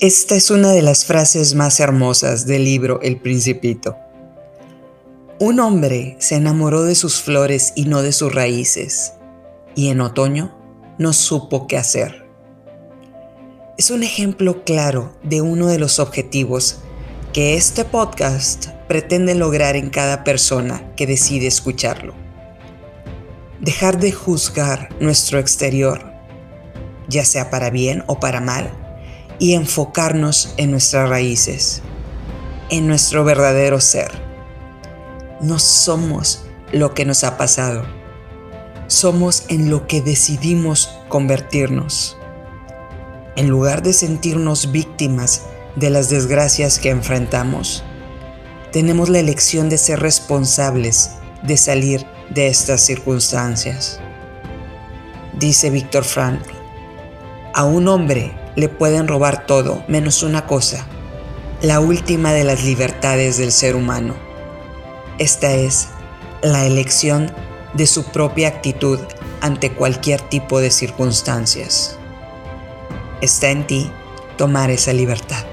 Esta es una de las frases más hermosas del libro El Principito. Un hombre se enamoró de sus flores y no de sus raíces, y en otoño no supo qué hacer. Es un ejemplo claro de uno de los objetivos que este podcast pretende lograr en cada persona que decide escucharlo. Dejar de juzgar nuestro exterior, ya sea para bien o para mal, y enfocarnos en nuestras raíces, en nuestro verdadero ser. No somos lo que nos ha pasado, somos en lo que decidimos convertirnos. En lugar de sentirnos víctimas de las desgracias que enfrentamos, tenemos la elección de ser responsables de salir de estas circunstancias. Dice Víctor Frankl, a un hombre le pueden robar todo menos una cosa, la última de las libertades del ser humano. Esta es la elección de su propia actitud ante cualquier tipo de circunstancias. Está en ti tomar esa libertad.